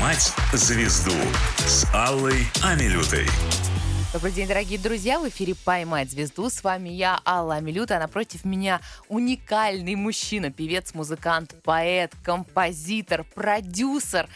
«Поймать звезду» с Аллой Амилютой. Добрый день, дорогие друзья! В эфире «Поймать звезду». С вами я, Алла Амилюта, а напротив меня уникальный мужчина, певец, музыкант, поэт, композитор, продюсер,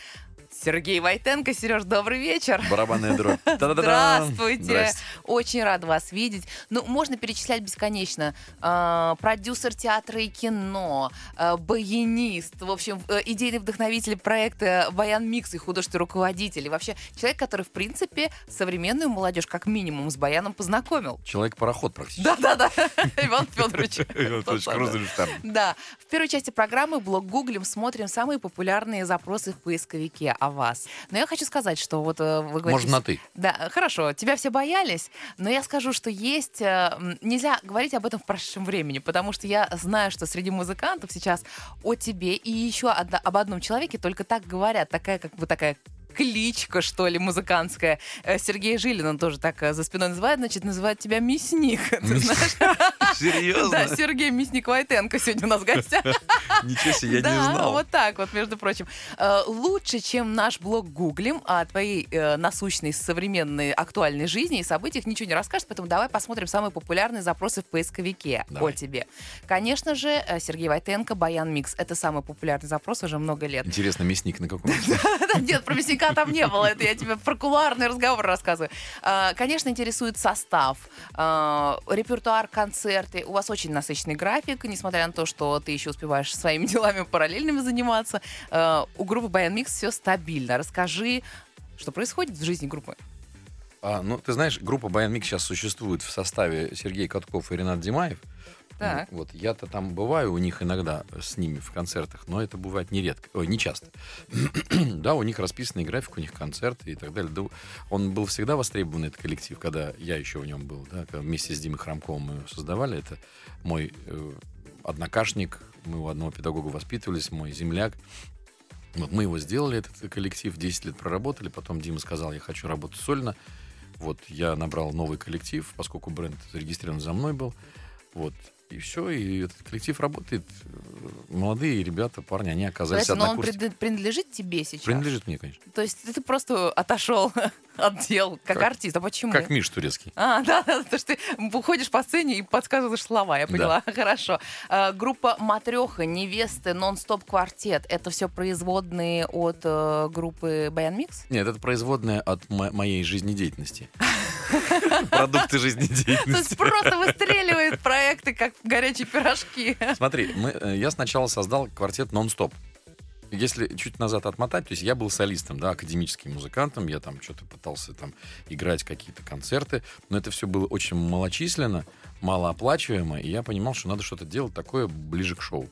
Сергей Войтенко. Сереж, добрый вечер. Барабанная дробь. Здравствуйте. Очень рад вас видеть. Ну, можно перечислять бесконечно. Э, продюсер театра и кино, э, баянист, в общем, э, идейный вдохновитель проекта «Баян Микс» и художественный руководитель. И вообще человек, который, в принципе, современную молодежь как минимум с баяном познакомил. Человек-пароход практически. Да-да-да. Иван Федорович. Иван Федорович Да. В первой части программы блог гуглим, смотрим самые популярные запросы в поисковике о вас. Но я хочу сказать, что вот э, вы говорите... Можно на «ты». Да, хорошо, тебя все боялись, но я скажу, что есть... Э, нельзя говорить об этом в прошедшем времени, потому что я знаю, что среди музыкантов сейчас о тебе и еще об одном человеке только так говорят, такая как бы такая кличка, что ли, музыкантская. Э, Сергей Жилин, он тоже так за спиной называет, значит, называет тебя Мясник. Ты знаешь? Серьезно? Да, Сергей Мясник Войтенко сегодня у нас в гостях. Ничего себе, я не знал. Да, вот так вот, между прочим. Э, лучше, чем наш блог гуглим о твоей э, насущной современной актуальной жизни и событиях ничего не расскажешь, поэтому давай посмотрим самые популярные запросы в поисковике о тебе. Конечно же, э, Сергей Войтенко, Баян Микс. Это самый популярный запрос уже много лет. Интересно, мясник на каком Нет, про мясника там не было. Это я тебе про кулуарный разговор рассказываю. Конечно, интересует состав, репертуар концерт, концерты. У вас очень насыщенный график, несмотря на то, что ты еще успеваешь своими делами параллельными заниматься. Э, у группы Баян Микс все стабильно. Расскажи, что происходит в жизни группы. А, ну, ты знаешь, группа Баян Микс сейчас существует в составе Сергей Катков и Ренат Димаев. Так. Вот я-то там бываю у них иногда с ними в концертах, но это бывает нередко, ой, не часто. да, у них расписанный график, у них концерты и так далее. Да, он был всегда востребован, этот коллектив, когда я еще в нем был, да, вместе с Димой Храмковым мы создавали. Это мой э, однокашник, мы у одного педагога воспитывались, мой земляк. Вот мы его сделали, этот коллектив, 10 лет проработали, потом Дима сказал, я хочу работать сольно. Вот я набрал новый коллектив, поскольку бренд зарегистрирован за мной был. Вот и все, и этот коллектив работает. Молодые ребята, парни, они оказались Подожди, но он принадлежит тебе сейчас? Принадлежит мне, конечно. То есть ты просто отошел от дел как, как артист, а почему? Как Миш Турецкий. А, да, да, потому что ты уходишь по сцене и подсказываешь слова, я поняла. Да. Хорошо. А, группа «Матреха», «Невесты», «Нон-стоп квартет» — это все производные от э, группы «Баян Микс»? Нет, это производные от моей жизнедеятельности. Продукты жизнедеятельности. То есть просто выстреливают проекты, как горячие пирожки. Смотри, мы, э, я сначала создал квартет «Нон-стоп». Если чуть назад отмотать, то есть я был солистом, да, академическим музыкантом, я там что-то пытался там играть какие-то концерты, но это все было очень малочисленно, малооплачиваемо, и я понимал, что надо что-то делать такое ближе к шоу.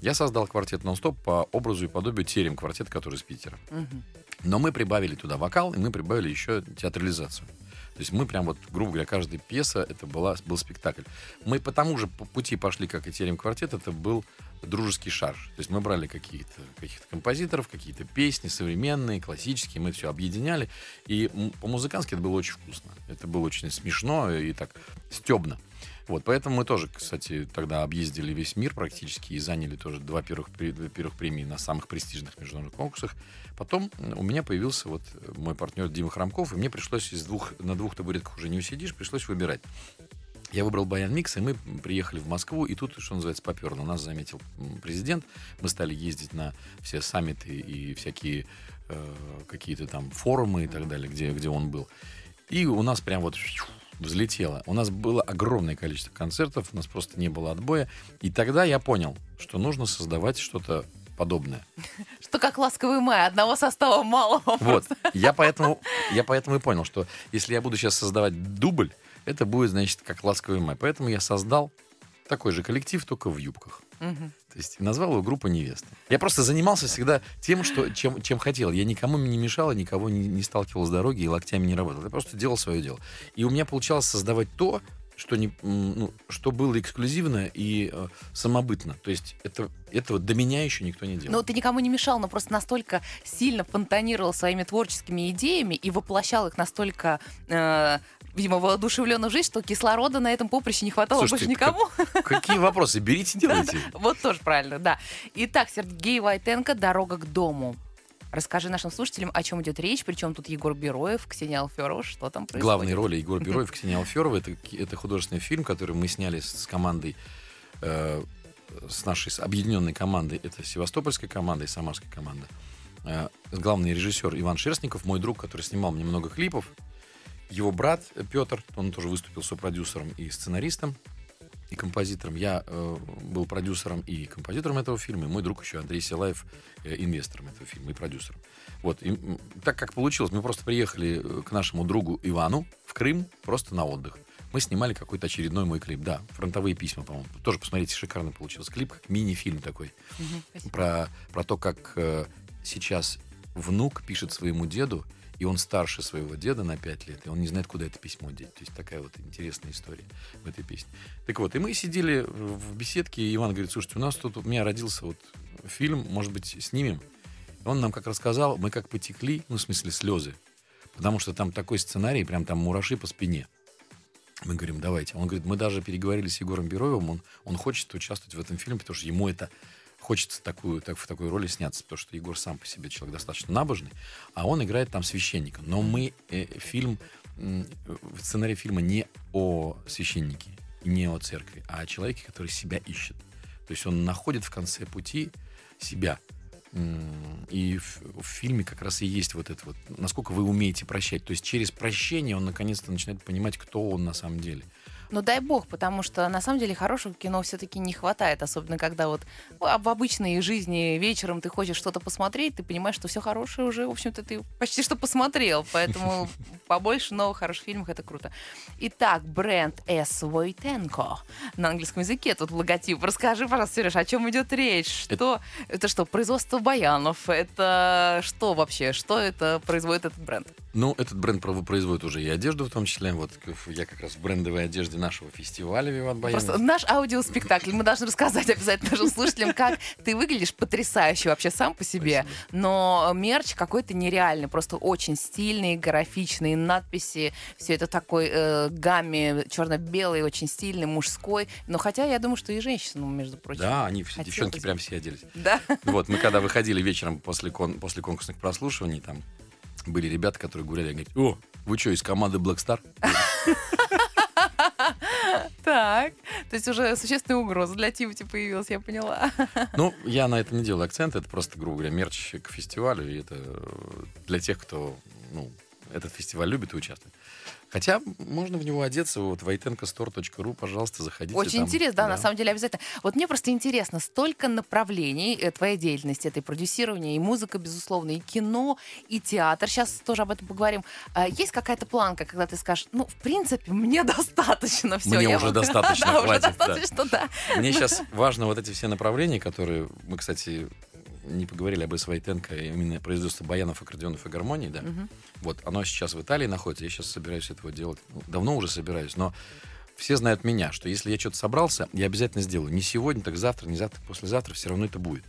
Я создал квартет «Нон-стоп» по образу и подобию терем квартет, который из Питера. Угу. Но мы прибавили туда вокал, и мы прибавили еще театрализацию. То есть мы прям вот, грубо говоря, каждая пьеса, это была, был спектакль. Мы по тому же пути пошли, как и Терем квартет, это был дружеский шарж. То есть мы брали какие-то каких-то композиторов, какие-то песни современные, классические, мы все объединяли. И по-музыкански это было очень вкусно. Это было очень смешно и так стебно. Вот, поэтому мы тоже, кстати, тогда объездили весь мир практически и заняли тоже два первых, первых премии на самых престижных международных конкурсах. Потом у меня появился вот мой партнер Дима Храмков, и мне пришлось из двух, на двух табуретках уже не усидишь, пришлось выбирать. Я выбрал Баян Микс, и мы приехали в Москву, и тут, что называется, поперло. Нас заметил президент, мы стали ездить на все саммиты и всякие э, какие-то там форумы и так далее, где, где он был. И у нас прям вот взлетело. У нас было огромное количество концертов, у нас просто не было отбоя. И тогда я понял, что нужно создавать что-то подобное. Что как ласковый май, одного состава мало. Вот. Я поэтому, я поэтому и понял, что если я буду сейчас создавать дубль, это будет, значит, как ласковый май. Поэтому я создал такой же коллектив, только в юбках. Угу. То есть назвал его группа невесты. Я просто занимался всегда тем, что, чем, чем хотел. Я никому не мешал, никого не, не сталкивал с дороги и локтями не работал. Я просто делал свое дело. И у меня получалось создавать то, что, не, ну, что было эксклюзивно и э, самобытно. То есть это, этого до меня еще никто не делал. Ну, ты никому не мешал, но просто настолько сильно фонтанировал своими творческими идеями и воплощал их настолько э, видимо, воодушевленно жить, что кислорода на этом поприще не хватало Слушайте, больше никому. Как, какие вопросы? Берите, делайте. Вот тоже правильно, да. Итак, Сергей Войтенко «Дорога к дому». Расскажи нашим слушателям, о чем идет речь, причем тут Егор Бероев, Ксения Алферова, что там происходит. Главные роли Егор Бероев, Ксения Алферова. Это, это художественный фильм, который мы сняли с, с командой, э, с нашей с объединенной командой. Это севастопольская команда и самарская команда. Э, главный режиссер Иван Шерстников, мой друг, который снимал мне много клипов. Его брат Петр, он тоже выступил сопродюсером и сценаристом и композитором. Я э, был продюсером и композитором этого фильма, и мой друг еще Андрей Силаев э, инвестором этого фильма и продюсером. Вот. И, так как получилось, мы просто приехали э, к нашему другу Ивану в Крым просто на отдых. Мы снимали какой-то очередной мой клип. Да, фронтовые письма, по-моему. Тоже посмотрите, шикарно получился клип, как мини-фильм такой. Спасибо. Про, про то, как э, сейчас внук пишет своему деду, и он старше своего деда на 5 лет, и он не знает, куда это письмо деть. То есть такая вот интересная история в этой песне. Так вот, и мы сидели в беседке, и Иван говорит, слушайте, у нас тут, у меня родился вот фильм, может быть, снимем? И он нам как рассказал, мы как потекли, ну, в смысле, слезы. Потому что там такой сценарий, прям там мураши по спине. Мы говорим, давайте. Он говорит, мы даже переговорили с Егором Бероевым, он, он хочет участвовать в этом фильме, потому что ему это хочется такую, так, в такой роли сняться, потому что Егор сам по себе человек достаточно набожный, а он играет там священника. Но мы э, фильм, м, в сценарии фильма не о священнике, не о церкви, а о человеке, который себя ищет. То есть он находит в конце пути себя. И в, в фильме как раз и есть вот это вот, насколько вы умеете прощать. То есть через прощение он наконец-то начинает понимать, кто он на самом деле. Ну дай бог, потому что на самом деле хорошего кино все-таки не хватает, особенно когда вот ну, в обычной жизни вечером ты хочешь что-то посмотреть, ты понимаешь, что все хорошее уже, в общем-то, ты почти что посмотрел, поэтому побольше новых хороших фильмов это круто. Итак, бренд S. Войтенко на английском языке, тут логотип. Расскажи, пожалуйста, Сереж, о чем идет речь? Что это что, производство баянов? Это что вообще? Что это производит этот бренд? Ну, этот бренд производит уже и одежду в том числе. Вот я как раз в брендовой одежде нашего фестиваля «Виват Баян». Просто наш аудиоспектакль. Мы должны рассказать обязательно нашим слушателям, как ты выглядишь потрясающе вообще сам по себе. Спасибо. Но мерч какой-то нереальный, просто очень стильный, графичные надписи. Все это такой э, гамме черно-белый, очень стильный, мужской. Но хотя я думаю, что и женщинам, между прочим. Да, они все, девчонки прям все оделись. Да. Вот, мы когда выходили вечером после, кон- после конкурсных прослушиваний, там были ребята, которые гуляли, говорят, о, вы что, из команды Black Star? Так. То есть уже существенная угроза для Тимати появилась, я поняла. Ну, я на это не делаю акцент, это просто, грубо говоря, мерч к фестивалю, и это э, для тех, кто, ну, этот фестиваль любит и участвует. Хотя можно в него одеться, вот, войтенкостор.ру, пожалуйста, заходите. Очень там, интересно, да, на самом деле обязательно. Вот мне просто интересно, столько направлений э, твоей деятельности, это и продюсирование, и музыка, безусловно, и кино, и театр. Сейчас тоже об этом поговорим. А, Есть какая-то планка, когда ты скажешь, ну, в принципе, мне достаточно все. Мне уже достаточно, да, уже хватит, да. да. Мне сейчас важно вот эти все направления, которые мы, кстати, не поговорили об Войтенко, именно производство баянов, аккордеонов и гармоний, да. Мгм. Вот оно сейчас в Италии находится, я сейчас собираюсь этого делать. Ну, давно уже собираюсь, но все знают меня, что если я что-то собрался, я обязательно сделаю. Не сегодня, так завтра, не завтра, послезавтра, все равно это будет.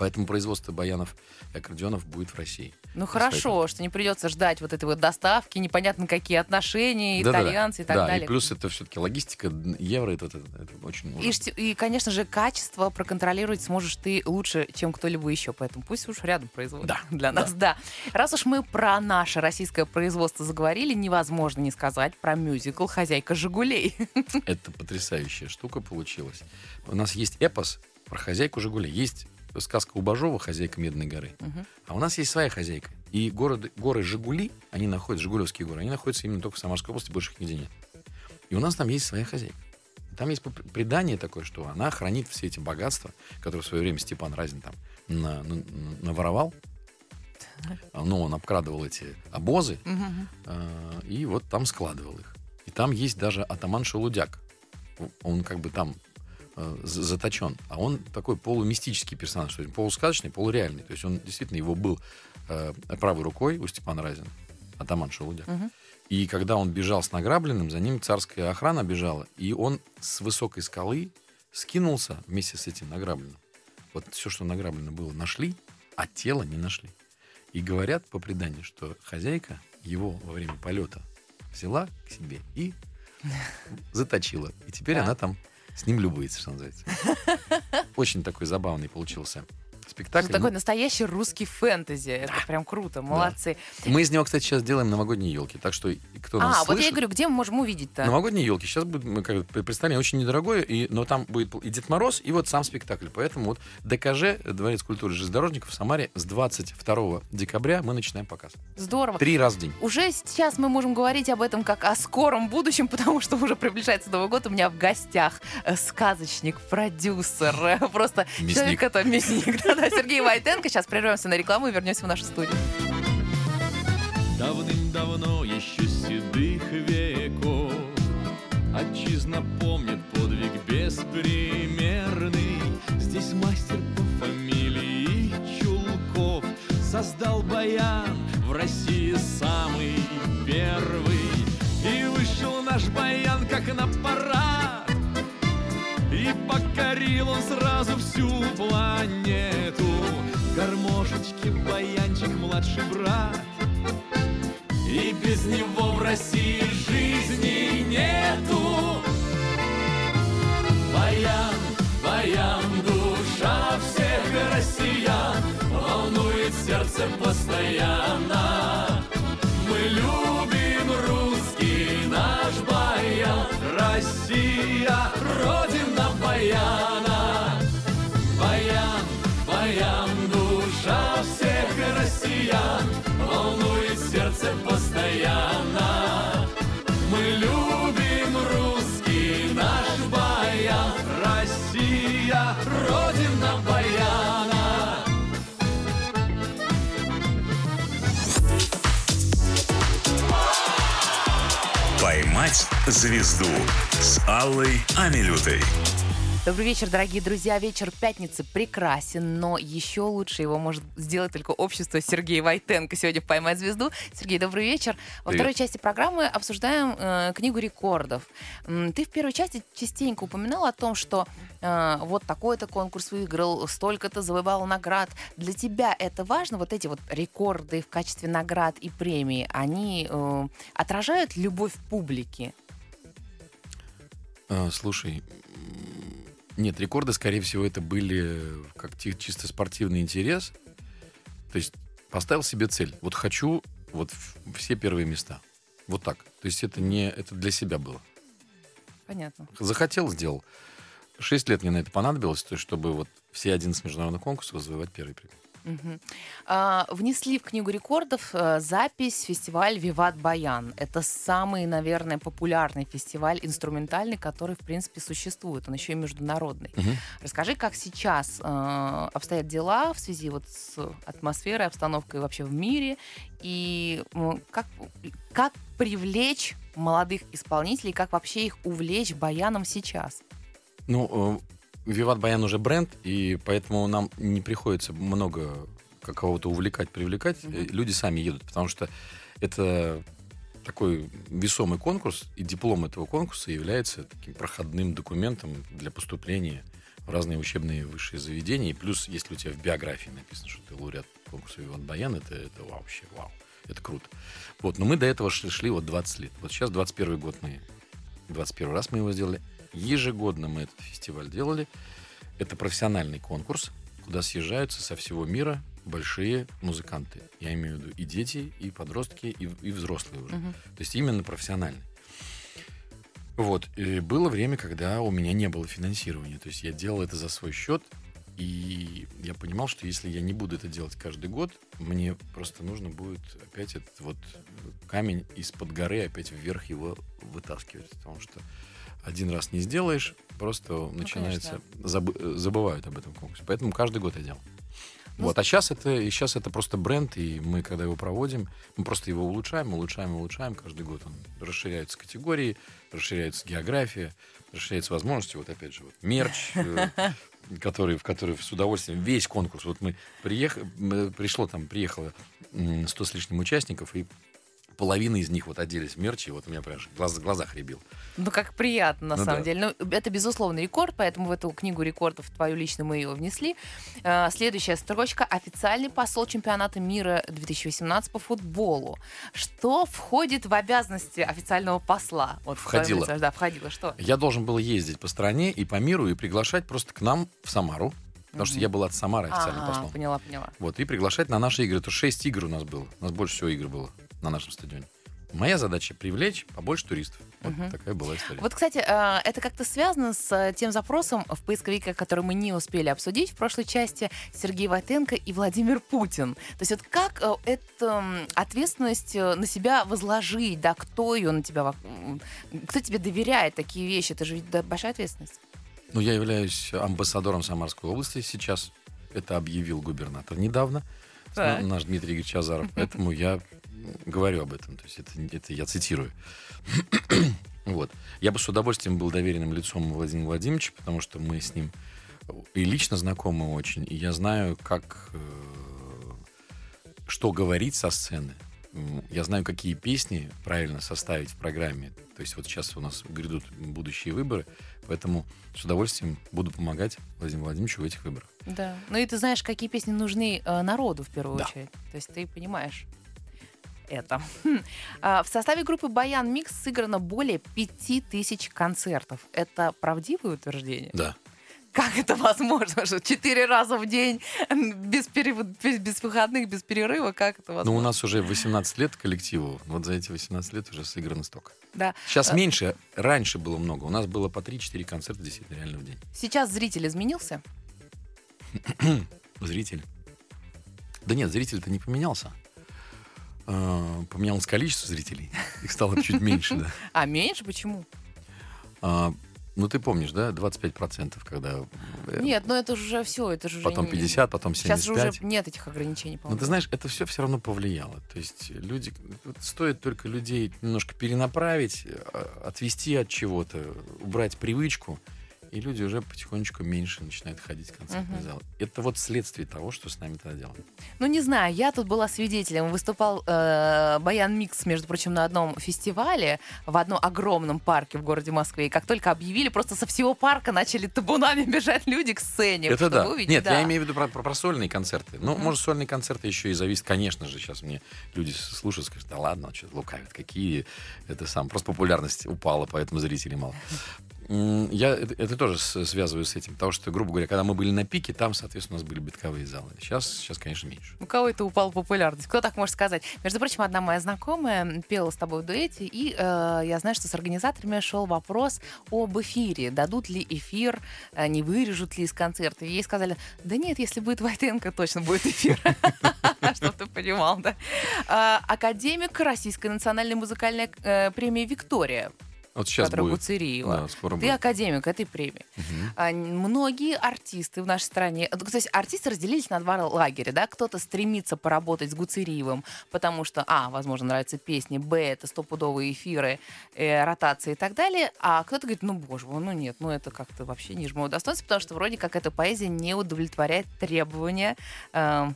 Поэтому производство баянов и аккордеонов будет в России. Ну хорошо, что не придется ждать вот этой вот доставки, непонятно какие отношения, Да-да-да. итальянцы и так да, далее. и плюс это все-таки логистика, евро, это, это, это очень И, ужасно. и, конечно же, качество проконтролировать сможешь ты лучше, чем кто-либо еще. Поэтому пусть уж рядом производят Да, для нас. Да. Раз уж мы про наше российское производство заговорили, невозможно не сказать про мюзикл «Хозяйка Жигулей». Это потрясающая штука получилась. У нас есть эпос про хозяйку Жигулей. Есть сказка у Бажова «Хозяйка Медной горы». Мгм. А у нас есть своя хозяйка. И города, горы Жигули, они находятся, Жигулевские горы, они находятся именно только в Самарской области, больше их нигде нет. И у нас там есть своя хозяйка. Там есть пр- предание такое, что она хранит все эти богатства, которые в свое время Степан Разин там на- на- на- наворовал. Ну, он обкрадывал эти обозы, Мгм. а, и вот там складывал их. И там есть даже атаман Шелудяк. Он как бы там э, за- заточен. А он такой полумистический персонаж, то есть полусказочный, полуреальный. То есть он действительно его был э, правой рукой у Степана Разина, атаман Шелудяк. Мгм. И когда он бежал с награбленным, за ним царская охрана бежала, и он с высокой скалы скинулся вместе с этим награбленным. Вот все, что награблено было, нашли, а тело не нашли. И говорят по преданию, что хозяйка его во время полета взяла к себе и заточила. И теперь Да. она там с ним любуется, что называется. Очень такой забавный получился спектакль. Это такой настоящий русский фэнтези. Это прям круто, молодцы. Мы из него, кстати, сейчас делаем новогодние елки. Так что, кто А, нас вот я и говорю, где мы можем увидеть-то? Новогодние елки. Сейчас будет мы как представление очень недорогое, и, но там будет и Дед Мороз, и вот сам спектакль. Поэтому вот ДКЖ, Дворец культуры железнодорожников в Самаре с 22 декабря мы начинаем показ. Здорово. Три раза в день. Уже сейчас мы можем говорить об этом как о скором будущем, потому что уже приближается Новый год. У меня в гостях э, сказочник, продюсер, э, просто Мясник. человек, это мясник. Да-да, Сергей Войтенко. Сейчас прервемся на рекламу и вернемся в нашу студию. Давным-давно еще седых веков Отчизна помнит подвиг беспримерный Здесь мастер по фамилии Чулков Создал баян в России самый первый И вышел наш баян как на парад И покорил он сразу всю планету младший брат и без него в России жизни нету. Баян, баян, душа всех россиян волнует сердце постоянно. «Поймать звезду» с Аллой Амилютой. Добрый вечер, дорогие друзья. Вечер пятницы прекрасен, но еще лучше его может сделать только общество Сергея Войтенко. Сегодня в «Поймать звезду». Сергей, добрый вечер. Во Привет. второй части программы обсуждаем э, книгу рекордов. Ты в первой части частенько упоминал о том, что э, вот такой-то конкурс выиграл, столько-то завоевал наград. Для тебя это важно? Вот эти вот рекорды в качестве наград и премий, они э, отражают любовь публики? А, слушай, нет, рекорды, скорее всего, это были как чисто спортивный интерес. То есть поставил себе цель. Вот хочу вот все первые места. Вот так. То есть это не это для себя было. Понятно. Захотел, сделал. Шесть лет мне на это понадобилось, то есть чтобы вот все 11 международных конкурсов завоевать первый премию. Мгм. А, внесли в книгу рекордов э, запись фестиваль «Виват Баян». Это самый, наверное, популярный фестиваль инструментальный, который, в принципе, существует. Он еще и международный. Мгм. Расскажи, как сейчас э, обстоят дела в связи вот с атмосферой, обстановкой вообще в мире, и как, как привлечь молодых исполнителей, как вообще их увлечь баяном сейчас? Ну, э, Виват Баян уже бренд, и поэтому нам не приходится много как кого-то увлекать, привлекать. Э, Люди сами едут, потому что это такой весомый конкурс, и диплом этого конкурса является таким проходным документом для поступления в разные учебные высшие заведения. И плюс, если у тебя в биографии написано, что ты лауреат конкурса Виват Баян, это, это вообще вау. Это круто. Вот, но мы до этого шли, шли вот 20 лет. Вот сейчас 21 год мы 21 раз мы его сделали. Ежегодно мы этот фестиваль делали. Это профессиональный конкурс, куда съезжаются со всего мира большие музыканты. Я имею в виду и дети, и подростки, и, и взрослые уже. Мгм. То есть именно профессиональный. Вот. И было время, когда у меня не было финансирования. То есть я делал это за свой счет. И я понимал, что если я не буду это делать каждый год, мне просто нужно будет опять этот вот камень из-под горы опять вверх его вытаскивать. Потому что один раз не сделаешь, просто начинается... забы- забывают об этом конкурсе. Поэтому каждый год я делал. Ну, Вот, а сейчас это, и сейчас это просто бренд, и мы, когда его проводим, мы просто его улучшаем, улучшаем, улучшаем. Каждый год он расширяются категории, расширяется география, расширяются возможности. Вот опять же, вот мерч, э, который, в который с удовольствием весь конкурс. Вот мы приехали, пришло там, приехало м, 100 с лишним участников, и половина из них вот оделись в мерч, и вот у меня прям глаз, в глазах рябил. Ну, как приятно, на Ну самом да. деле. Ну, это, безусловно, рекорд, поэтому в эту книгу рекордов, твою лично, мы ее внесли. А, Следующая строчка. Официальный посол чемпионата мира 2018 по футболу. Что входит в обязанности официального посла? Вот Входило. лице, Да, входило. Что? Я должен был ездить по стране и по миру и приглашать просто к нам в Самару Потому что я был от Самары официальным Ага, послом. поняла, поняла. Вот, и приглашать на наши игры. То 6 игр у нас было. У нас больше всего игр было на нашем стадионе. Моя задача привлечь побольше туристов. Вот Мгм. такая была история. Вот, кстати, э, это как-то связано с э, тем запросом в поисковике, который мы не успели обсудить в прошлой части, Сергей Войтенко и Владимир Путин. То есть вот как э, эту ответственность э, на себя возложить, да, кто ее на тебя, кто тебе доверяет такие вещи, это же ведь большая ответственность. Ну, я являюсь амбассадором Самарской области сейчас. Это объявил губернатор недавно, Так. на- наш Дмитрий Игоревич Азаров. Поэтому я говорю об этом. То есть это, это я цитирую. вот. Я бы с удовольствием был доверенным лицом Владимира Владимировича, потому что мы с ним и лично знакомы очень, и я знаю, как э, что говорить со сцены. Я знаю, какие песни правильно составить в программе. То есть вот сейчас у нас грядут будущие выборы, поэтому с удовольствием буду помогать Владимиру Владимировичу в этих выборах. Да. Ну и ты знаешь, какие песни нужны э, народу в первую Да. очередь. То есть ты понимаешь это. А, В составе группы Баян Микс сыграно более пяти тысяч концертов. Это правдивое утверждение? Да. Как это возможно? Что четыре раза в день без, перев- без, без выходных, без перерыва? Как это возможно? Ну, у нас уже 18 лет коллективу. Вот за эти 18 лет уже сыграно столько. Да. Сейчас А- меньше, раньше было много. У нас было по 3-4 концерта действительно реально в день. Сейчас зритель изменился? Зритель. Да нет, зритель-то не поменялся. А, Поменялось количество зрителей. Их стало чуть меньше, да. А меньше? Почему? А, Ну, ты помнишь, да, 25%, когда... э, Нет, ну это же уже все. Это же Потом не- 50, потом Сейчас 75. же уже нет этих ограничений, Но по-моему. ты знаешь, это все все равно повлияло. То есть люди, стоит только людей немножко перенаправить, э, отвести от чего-то, убрать привычку, и люди уже потихонечку меньше начинают ходить в концертный Мгм. зал. Это вот следствие того, что с нами тогда делали. Ну, не знаю, я тут была свидетелем. Выступал э, Баян Микс, между прочим, на одном фестивале в одном огромном парке в городе Москве. И как только объявили, просто со всего парка начали табунами бежать люди к сцене. Это да. увидеть. Нет, да. я имею в виду про, про- про сольные концерты. Ну, Мгм. может, сольные концерты еще и зависят, конечно же, сейчас мне люди слушают, скажут, да ладно, что лукавят, какие это сам. Просто популярность упала, поэтому зрителей мало. Я это, это тоже связываю с этим, потому что, грубо говоря, когда мы были на пике, там, соответственно, у нас были битковые залы. Сейчас, сейчас конечно, меньше. У кого это упала популярность? Кто так может сказать? Между прочим, одна моя знакомая пела с тобой в дуэте, и э, я знаю, что с организаторами шел вопрос об эфире. Дадут ли эфир, э, не вырежут ли из концерта. И ей сказали, да нет, если будет Войтенко, точно будет эфир. Чтоб ты понимал, да. А, Академик Российской национальной музыкальной э, премии «Виктория», Вот сейчас которая будет. Гуцериева. Да, скоро Ты будет. академик этой премии. Мгм. А, Многие артисты в нашей стране, э, то есть артисты разделились на два лагеря, да, кто-то стремится поработать с Гуцериевым, потому что, а, возможно, нравятся песни, б, это стопудовые эфиры, э, ротации и так далее, а кто-то говорит, ну, боже мой, ну нет, ну это как-то вообще ниже моего достоинства, потому что вроде как эта поэзия не удовлетворяет требования, э,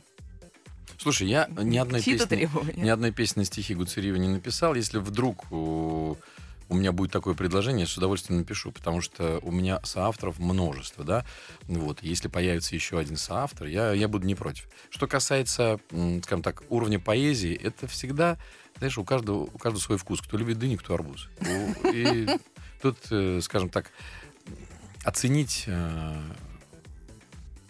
Слушай, я ни одной песни, требования. ни одной песни на стихи Гуцериева не написал. Если вдруг у, меня будет такое предложение, я с удовольствием напишу, потому что у меня соавторов множество, да. Вот, если появится еще один соавтор, я, я буду не против. Что касается, скажем так, уровня поэзии, это всегда, знаешь, у каждого, у каждого свой вкус. Кто любит дыни, кто арбуз. И тут, э, скажем так, оценить э,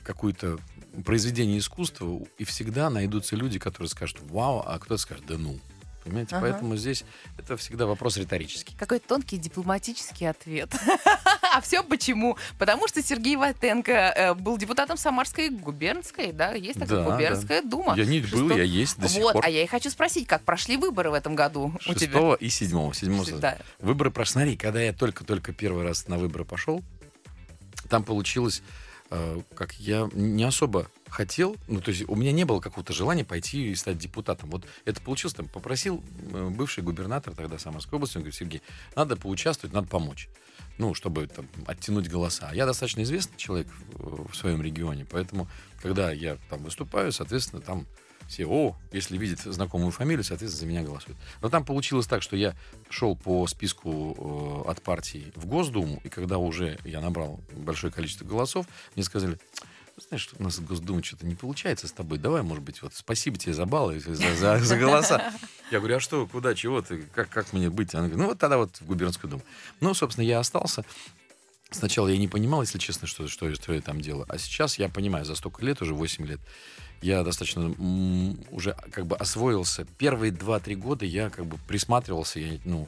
какую-то произведение искусства, и всегда найдутся люди, которые скажут «Вау», а кто-то скажет «Да ну». Понимаете? Ага. Поэтому здесь это всегда вопрос риторический. Какой тонкий дипломатический ответ. А все почему? Потому что Сергей Войтенко э, был депутатом Самарской губернской, да, есть такая Да, губернская дума. Я не был, я есть до сих вот, пор. а я и хочу спросить, как прошли выборы в этом году у тебя? 6 и 7. 7 Да. Выборы прошли. Смотри, когда я только-только первый раз на выборы пошел, там получилось, э, как я не особо хотел, ну, то есть у меня не было какого-то желания пойти и стать депутатом. Вот это получилось, там, попросил э, бывший губернатор тогда Самарской области, он говорит, Сергей, надо поучаствовать, надо помочь. Ну, чтобы там, оттянуть голоса. Я достаточно известный человек в, в своем регионе, поэтому, когда я там выступаю, соответственно, там все, о, если видят знакомую фамилию, соответственно, за меня голосуют. Но там получилось так, что я шел по списку э, от партии в Госдуму, и когда уже я набрал большое количество голосов, мне сказали, знаешь, у нас в Госдуме что-то не получается с тобой, давай, может быть, вот спасибо тебе за баллы, за, за, за голоса. Я говорю, а что, куда, чего ты, как, как мне быть? Она говорит, ну вот тогда вот в губернскую думу. Ну, собственно, я остался. Сначала я не понимал, если честно, что, что, что я там делаю. А сейчас я понимаю, за столько лет, уже 8 лет, я достаточно уже как бы освоился. Первые 2-3 года я как бы присматривался, я, ну,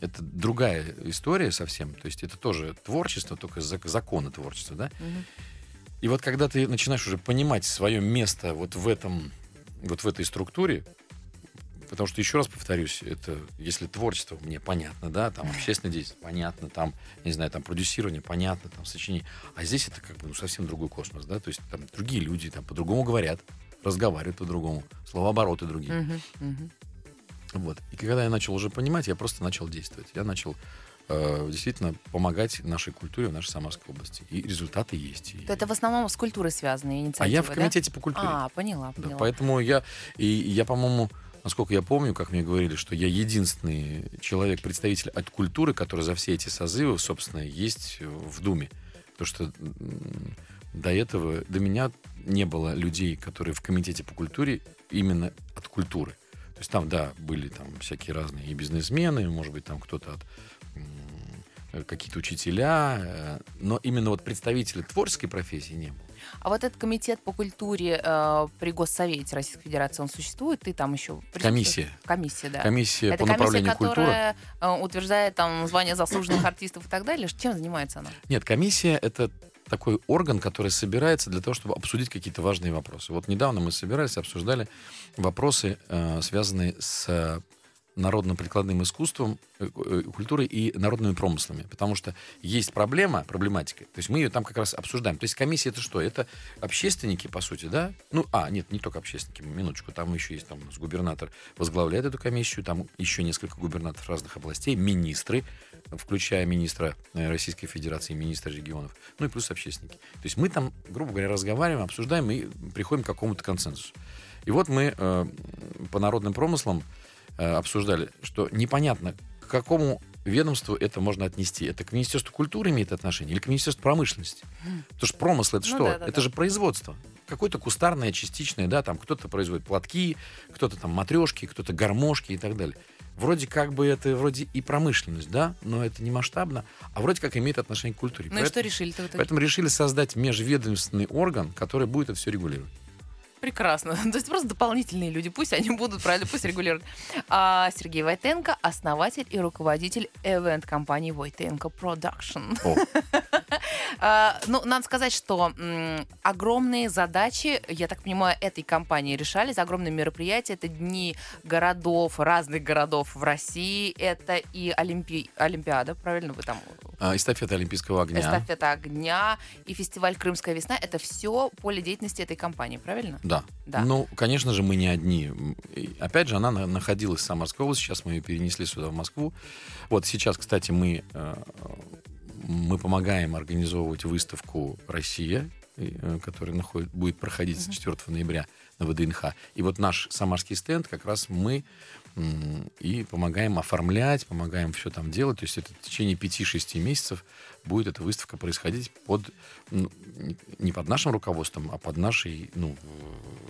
это другая история совсем. То есть это тоже творчество, только зак- законы творчества, да? И вот когда ты начинаешь уже понимать свое место вот в этом, вот в этой структуре, потому что еще раз повторюсь, это если творчество мне понятно, да, там общественная деятельность понятно, там не знаю, там продюсирование понятно, там сочинение, а здесь это как бы ну, совсем другой космос, да, то есть там другие люди там по-другому говорят, разговаривают по-другому, словообороты другие, Мгм, мгм. вот. И когда я начал уже понимать, я просто начал действовать, я начал э, действительно помогать нашей культуре в нашей Самарской области, и результаты есть. И- То это в основном с культурой связанные инициативы, а я в да? комитете по культуре. А, поняла, Да, поняла. поэтому я, и я, по-моему, насколько я помню, как мне говорили, что я единственный человек, представитель от культуры, который за все эти созывы, собственно, есть в Думе. Потому что до этого, до меня не было людей, которые в комитете по культуре именно от культуры. То есть там, да, были там всякие разные и бизнесмены, может быть, там кто-то от какие-то учителя, э, но именно вот представителя творческой профессии не было. А вот этот комитет по культуре э, при Госсовете Российской Федерации, он существует? Ты там еще? Комиссия. Комиссия, да. Комиссия Это по направлению комиссия, культуры. которая э, утверждает там звание заслуженных артистов и так далее. Чем занимается она? Нет, комиссия это такой орган, который собирается для того, чтобы обсудить какие-то важные вопросы. Вот недавно мы собирались, обсуждали вопросы, э, связанные с народно-прикладным искусством, э, э, культурой и народными промыслами. Потому что есть проблема, проблематика. То есть мы ее там как раз обсуждаем. То есть комиссия это что? Это общественники, по сути, да? Ну, а, нет, не только общественники, минуточку. Там еще есть там у нас губернатор возглавляет эту комиссию, там еще несколько губернаторов разных областей, министры, включая министра э, Российской Федерации, министра регионов, ну и плюс общественники. То есть мы там, грубо говоря, разговариваем, обсуждаем и приходим к какому-то консенсусу. И вот мы э, по народным промыслам обсуждали, что непонятно, к какому ведомству это можно отнести. Это к Министерству культуры имеет отношение или к Министерству промышленности? Потому что промысл это Ну что? да, да, это да. же производство. Какое-то кустарное, частичное, да, там кто-то производит платки, кто-то там матрешки, кто-то гармошки и так далее. Вроде как бы это вроде и промышленность, да, но это не масштабно, а вроде как имеет отношение к культуре. Ну и что Поэтому- решили-то в итоге? Поэтому решили создать межведомственный орган, который будет это все регулировать. Прекрасно. То есть просто дополнительные люди. Пусть они будут, правильно, пусть регулируют. А Сергей Войтенко, основатель и руководитель эвент-компании Войтенко. О, А, Ну, надо сказать, что огромные задачи, я так понимаю, этой компании решались, огромные мероприятия, это дни городов, разных городов в России, это и Олимпи- Олимпиада, правильно вы там? а, эстафета Олимпийского огня. Эстафета огня и фестиваль Крымская весна, это все поле деятельности этой компании, правильно? Да. Да. Ну, конечно же, мы не одни. Опять же, она на- находилась в Самарской области, сейчас мы ее перенесли сюда, в Москву. Вот сейчас, кстати, мы, э, мы помогаем организовывать выставку «Россия», э, которая находит, будет проходить с 4 ноября на ВДНХ. И вот наш самарский стенд как раз мы и помогаем оформлять, помогаем все там делать. То есть это в течение 5-6 месяцев будет эта выставка происходить под ну, не- под нашим руководством, а под нашей ну,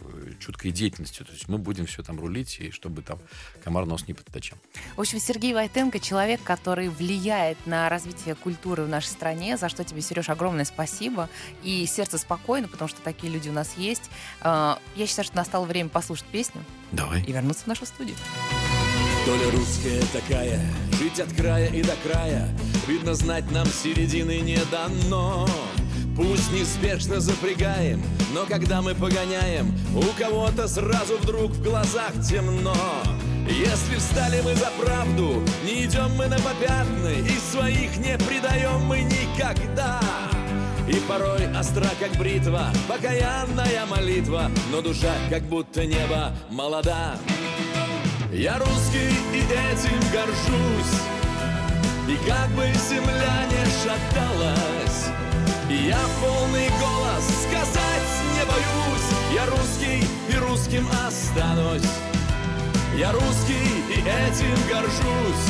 э, чуткой деятельностью. То есть мы будем все там рулить, и чтобы там комар нос не подточил. В общем, Сергей Войтенко человек, который влияет на развитие культуры в нашей стране, за что тебе, Сереж, огромное спасибо. И сердце спокойно, потому что такие люди у нас есть. А, Я считаю, что настало время послушать песню Давай. и вернуться в нашу студию. Доля русская такая, жить от края и до края, Видно, знать нам середины не дано. Пусть неспешно запрягаем, но когда мы погоняем, У кого-то сразу вдруг в глазах темно. Если встали мы за правду, не идем мы на попятный, И своих не предаем мы никогда. И порой остра, как бритва, покаянная молитва, Но душа, как будто небо, молода. Я русский и этим горжусь. И как бы земля не шаталась Я полный голос сказать не боюсь. Я русский и русским останусь. Я русский и этим горжусь.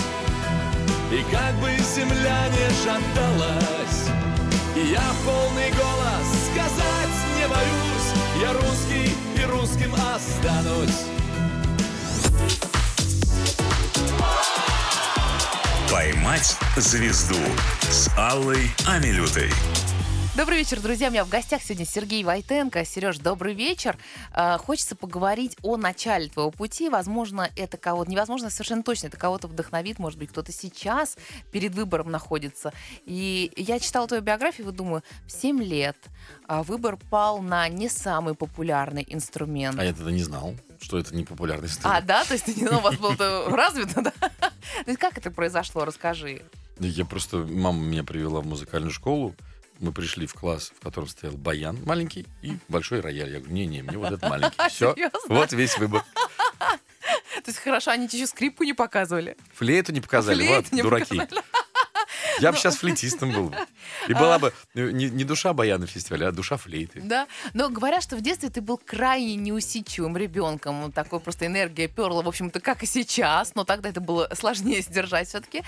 И как бы земля не шаталась Я полный голос сказать не боюсь. Я русский и русским останусь «Поймать звезду» с Аллой Амилютой. Добрый вечер, друзья. У меня в гостях сегодня Сергей Войтенко. Сереж, добрый вечер. Э, Хочется поговорить о начале твоего пути. Возможно, это кого-то... Невозможно, совершенно точно. Это кого-то вдохновит. Может быть, кто-то сейчас перед выбором находится. И я читала твою биографию, вот думаю, в 7 лет а, выбор пал на не самый популярный инструмент. А я тогда не знал, что это не популярный А, инструмент. да? То есть знал, у вас было развито, да? То есть как это произошло? Расскажи. Я просто... Мама меня привела в музыкальную школу. Мы пришли в класс, в котором стоял баян маленький и большой рояль. Я говорю, не-не, мне вот этот маленький. Все, вот весь выбор. То есть хорошо, они тебе еще скрипку не показывали. Флейту не показали, Флейту вот, не дураки. показали. Я бы сейчас флейтистом был. бы. И была бы э, не, душа баяна фестиваля, а душа флейты. Да, но говорят, что в детстве ты был крайне неусидчивым ребенком. Такой просто энергия перла, в общем-то, как и сейчас, но тогда это было сложнее сдержать все-таки.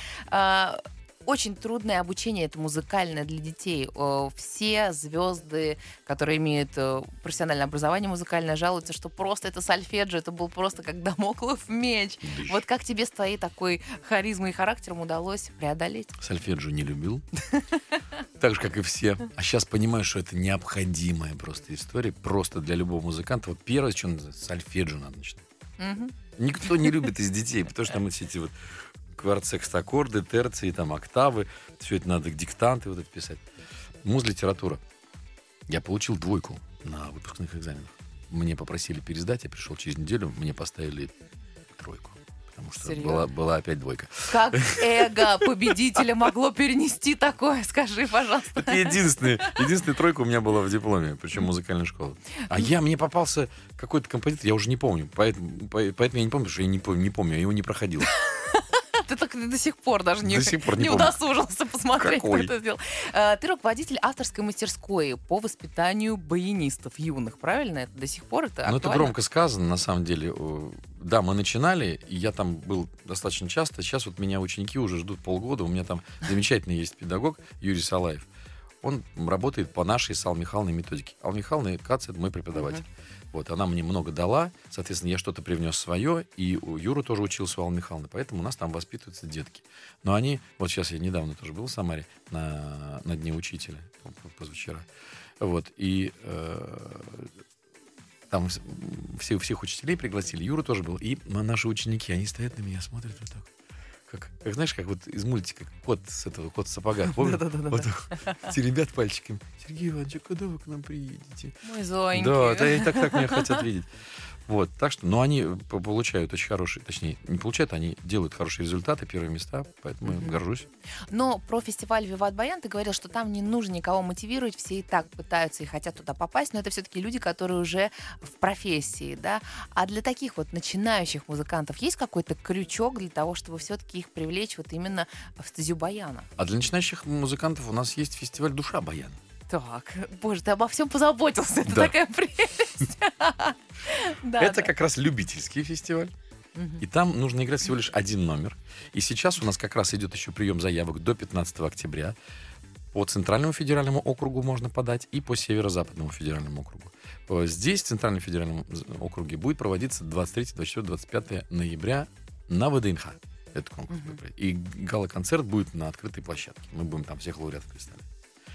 Очень трудное обучение это музыкальное для детей. О, Все звезды, которые имеют э, профессиональное образование музыкальное, жалуются, что просто это сольфеджио, это был просто как домоклов меч. Дыщ. Вот как тебе с твоей такой харизмой и характером удалось преодолеть? Сольфеджио не любил. Так же, как и все. А сейчас понимаю, что это необходимая просто история. Просто для любого музыканта. Вот первое, что надо, сольфеджио надо начинать. Никто не любит из детей, потому что там все эти вот кварт-секстаккорды, терции, там октавы. Все это надо диктанты вот это писать. Муз-литература. Я получил двойку на выпускных экзаменах. Мне попросили пересдать, я пришел через неделю, мне поставили тройку. Потому что Серьезно? была, была опять двойка. Как эго победителя могло перенести такое? Скажи, пожалуйста. Это единственная, единственная тройка у меня была в дипломе, причем музыкальной школы. А я, мне попался какой-то композитор, я уже не помню. Поэтому, по- поэтому я не помню, что я не, помню- не помню, я его не проходил. Ты так до сих пор даже не, До сих пор не не помню. удосужился посмотреть, Какой? кто это сделал. Э, Ты руководитель авторской мастерской по воспитанию баянистов юных, правильно? Это до сих пор это Ну, это громко сказано, на самом деле. Э, Да, мы начинали, и я там был достаточно часто. Сейчас вот меня ученики уже ждут полгода. У меня там замечательный есть педагог Юрий Салаев. Он работает по нашей с Аллой Михайловной методике. Алла Михайловна Кац, это мой преподаватель. Вот, она мне много дала, соответственно, я что-то привнес свое, и у Юры тоже учился у Аллы Михайловны, поэтому у нас там воспитываются детки. Но они, вот сейчас я недавно тоже был в Самаре на, на Дне Учителя, по- по- позавчера, вот, и э, там все, всех учителей пригласили, Юра тоже был, и наши ученики, они стоят на меня, смотрят вот так. Как, как знаешь, как вот из мультика кот с этого, кот в сапогах. помнишь? Да-да-да-да. Вот эти ребят пальчиками. Сергей Иванович, а когда вы к нам приедете? Мой зоенький. Да, да, и так, так меня хотят видеть. Вот, так что, но они по- получают очень хорошие, точнее, не получают, они делают хорошие результаты, первые места, поэтому я Мгм. горжусь. Но про фестиваль «Виват Баян» ты говорил, что там не нужно никого мотивировать, все и так пытаются и хотят туда попасть, но это все-таки люди, которые уже в профессии, да? А для таких вот начинающих музыкантов есть какой-то крючок для того, чтобы все-таки их привлечь вот именно в стезю баяна? А для начинающих музыкантов у нас есть фестиваль «Душа Баян». Так, боже, ты обо всем позаботился, это Да. такая прелесть. Да, Это да. как раз любительский фестиваль. И там нужно играть всего лишь один номер. И сейчас у нас как раз идет еще прием заявок до 15 октября. По Центральному федеральному округу можно подать и по Северо-Западному федеральному округу. Э, Здесь, в Центральном федеральном з- округе, будет проводиться 23, 24, 25 ноября на ВДНХ. Этот конкурс. Будет пройти. И гала-концерт будет на открытой площадке. Мы будем там всех лауреатов представлять.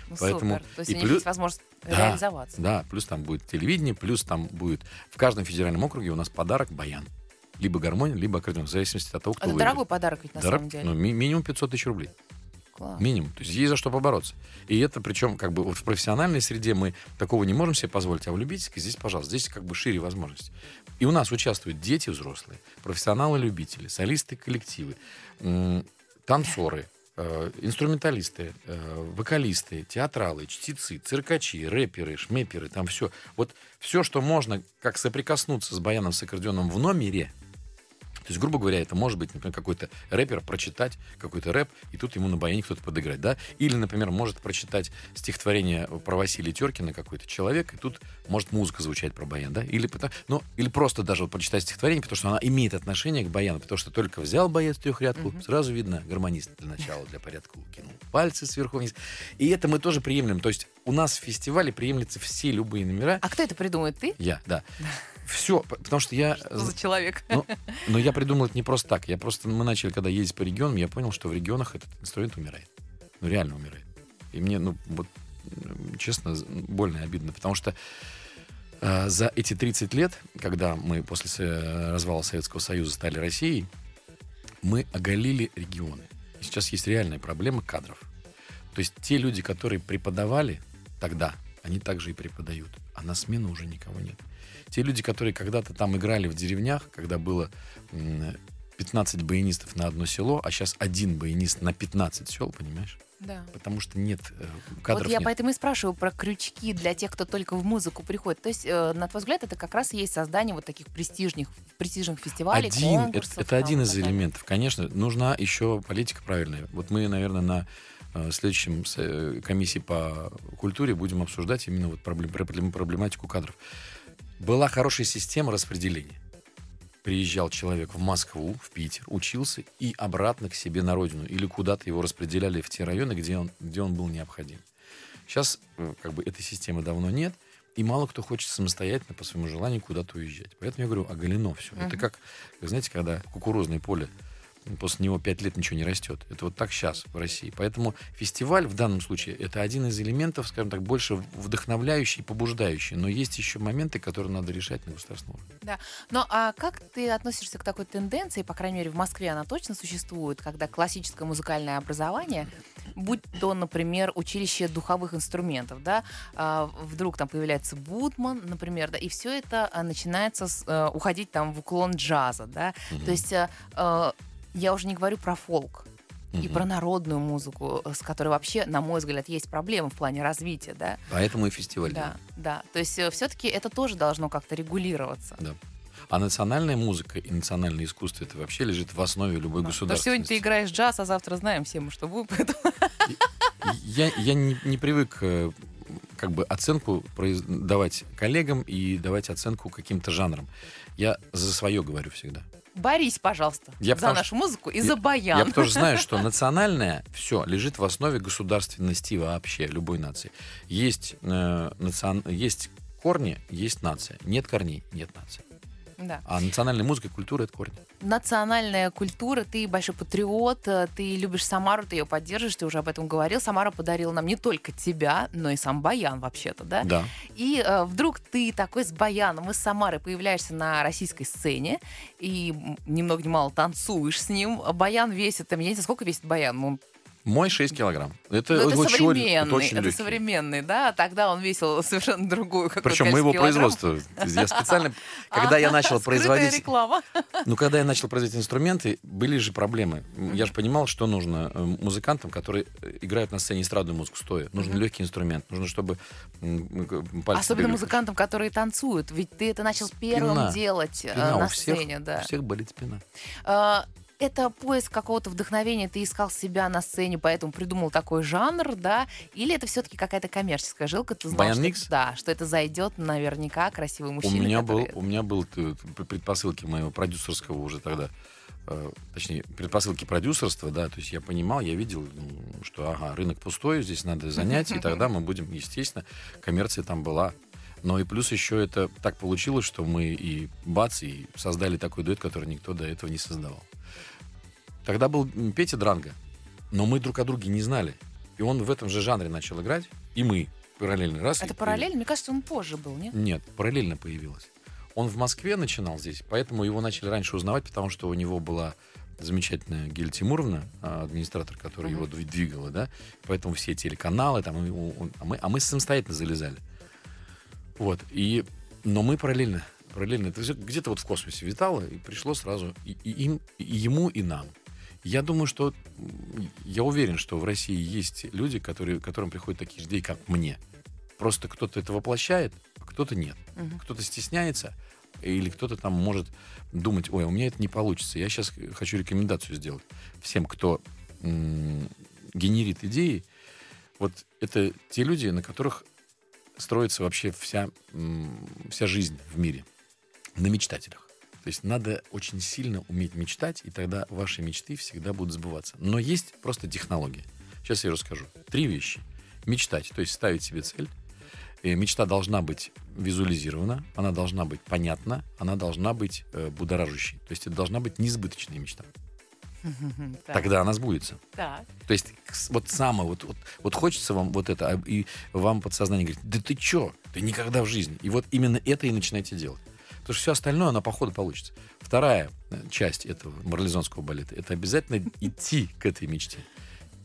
Ну, поэтому супер. То есть и у них плюс- есть возможность Да, реализоваться. Да, плюс там будет телевидение, плюс там будет в каждом федеральном округе у нас подарок баян. Либо гармония, либо аккордеон, в зависимости от того, кто Это выиграет. дорогой подарок ведь на Дорог- самом деле. ну, ми- минимум 500 тысяч рублей. Класс. Минимум. То есть есть за что побороться. И это причем как бы вот в профессиональной среде мы такого не можем себе позволить, а в любительской здесь, пожалуйста, здесь как бы шире возможности. И у нас участвуют дети взрослые, профессионалы-любители, солисты, коллективы, танцоры, инструменталисты, э, вокалисты, театралы, чтецы, циркачи, рэперы, шмеперы, там все. Вот все, что можно как соприкоснуться с баяном, с аккордеоном в номере, то есть, грубо говоря, это может быть, например, какой-то рэпер прочитать какой-то рэп, и тут ему на баяне кто-то подыграть, да? Или, например, может прочитать стихотворение про Василия Теркина какой-то человек, и тут может музыка звучать про баян, да? Или, ну, или просто даже вот прочитать стихотворение, потому что она имеет отношение к баяну, потому что только взял боец трехрядку, сразу видно гармонист для начала, для порядка кинул пальцы сверху вниз. И это мы тоже приемлем. То есть у нас в фестивале приемлются все любые номера. А кто это придумает? Ты? Я, да. Все, потому что я... Что за человек? Ну, но я придумал это не просто так. Я просто, мы начали, когда ездить по регионам, я понял, что в регионах этот инструмент умирает. Ну, реально умирает. И мне, ну, вот, честно, больно и обидно, потому что э, за эти 30 лет, когда мы после развала Советского Союза стали Россией, мы оголили регионы. И сейчас есть реальная проблема кадров. То есть те люди, которые преподавали тогда, они также и преподают. А на смену уже никого нет. Те люди, которые когда-то там играли в деревнях, когда было м, 15 баянистов на одно село, а сейчас один баянист на 15 сел, понимаешь? Да. Потому что нет э, кадров. вот я нет. поэтому и спрашиваю про крючки для тех, кто только в музыку приходит. То есть, э, на твой взгляд, это как раз и есть создание вот таких престижных, престижных фестивалей, один, это, конкурсов. это там, один из так элементов. Конечно, нужна еще политика правильная. Вот мы, наверное, на э, следующем комиссии по культуре будем обсуждать именно вот проблем- проблематику кадров. Была хорошая система распределения. Приезжал человек в Москву, в Питер, учился и обратно к себе на родину. Или куда-то его распределяли в те районы, где он, где он был необходим. Сейчас э, как бы этой системы давно нет, и мало кто хочет самостоятельно по своему желанию куда-то уезжать. Поэтому я говорю, оголено все. Это Мгм. как, знаете, когда кукурузное поле, после него пять лет ничего не растет. Это вот так сейчас в России. Поэтому фестиваль в данном случае это один из элементов, скажем так, больше вдохновляющий и побуждающий. Но есть еще моменты, которые надо решать на государственном уровне. Ну, а как ты относишься к такой тенденции, по крайней мере, в Москве она точно существует, когда классическое музыкальное образование, будь то, например, училище духовых инструментов, да, а, вдруг там появляется Будман, например, да, и все это а, начинается с, э, уходить там в уклон джаза, да, то есть э, э, я уже не говорю про фолк, и про народную музыку, э, с которой вообще, на мой взгляд, есть проблемы в плане развития, да. Поэтому и фестиваль. Да, да. То есть все-таки это тоже должно как-то регулироваться. Да. А национальная музыка и национальное искусство это вообще лежит в основе любой Да. Государственности. сегодня ты играешь джаз, а завтра знаем все мы, что будет. Поэтому... Я, я не, не привык э, как бы оценку давать коллегам и давать оценку каким-то жанрам. Я за свое говорю всегда. Борись, пожалуйста, Я за потому нашу музыку и я- за баян. Я тоже знаю, что национальное все лежит в основе государственности вообще любой нации. Есть, э, национ- есть корни, есть нация. Нет корней, нет нации. Да. А национальная музыка и культура это корни. Национальная культура, ты большой патриот, э, ты любишь Самару, ты ее поддерживаешь, ты уже об этом говорил. Самара подарила нам не только тебя, но и сам баян вообще-то, да? Да. И э, вдруг ты такой с баяном из Самары появляешься на российской сцене и ни много ни мало танцуешь с ним. Баян весит, там, я не знаю, сколько весит баян, ну, Мой 6 килограмм. Это, Ну, это очень- современный, это очень это легкий. современный, да, тогда он весил совершенно другую Причем моего производства. То есть Я специально, когда я начал производить, реклама. ну когда я начал производить инструменты, были же проблемы. Я же понимал, что нужно э, музыкантам, которые э, играют на сцене эстрадную музыку стоя. Нужен легкий инструмент, нужно, чтобы пальцы Особенно музыкантам, которые танцуют. Ведь ты это начал первым делать э, на сцене, у всех болит спина. Это поиск какого-то вдохновения, ты искал себя на сцене, поэтому придумал такой жанр, да? Или это все-таки какая-то коммерческая жилка? Ты знал, Баян что, да, что это зайдет наверняка красивый У мужчина. меня который- был, у меня был т- предпосылки моего продюсерского уже тогда, э, точнее предпосылки продюсерства, да, то есть я понимал, я видел, что ага, рынок пустой, здесь надо занять, и тогда мы будем, естественно, коммерция там была. Но и плюс еще это так получилось, что мы и бац, и создали такой дуэт, который никто до этого не создавал. Тогда был Петя Дранга, но мы друг о друге не знали. И он в этом же жанре начал играть, и мы параллельно раз. Это и- параллельно? Мне кажется, он позже был, нет? нет, параллельно появилась. Он в Москве начинал здесь, поэтому его начали раньше узнавать, потому что у него была замечательная Геля Тимуровна, а, администратор, который Мгм. его дви- двигала, да, поэтому все телеканалы, там, он- а, мы, а мы самостоятельно залезали. Вот, и, но мы параллельно, параллельно, это где-то вот в космосе витало, и пришло сразу и, и им, и ему, и нам. Я думаю, что, я уверен, что в России есть люди, которые, которым приходят такие же идеи, как мне. Просто кто-то это воплощает, а кто-то нет. Мгм. Кто-то стесняется, или кто-то там может думать, ой, у меня это не получится. Я сейчас хочу рекомендацию сделать всем, кто м, генерит идеи. Вот это те люди, на которых строится вообще вся, м, вся жизнь в мире. На мечтателях. То есть надо очень сильно уметь мечтать, и тогда ваши мечты всегда будут сбываться. Но есть просто технология. Сейчас я расскажу. Три вещи. мечтать, то есть ставить себе цель. И мечта должна быть визуализирована, она должна быть понятна, она должна быть э, будоражащей. То есть это должна быть несбыточная мечта. Тогда она сбудется. Так. То есть вот самое, вот, вот, вот хочется вам вот это, а, и вам подсознание говорит, да ты чё, ты никогда в жизни. И вот именно это и начинайте делать. Потому что все остальное, оно по ходу получится. Вторая э, часть этого марлезонского балета, это обязательно идти к этой мечте.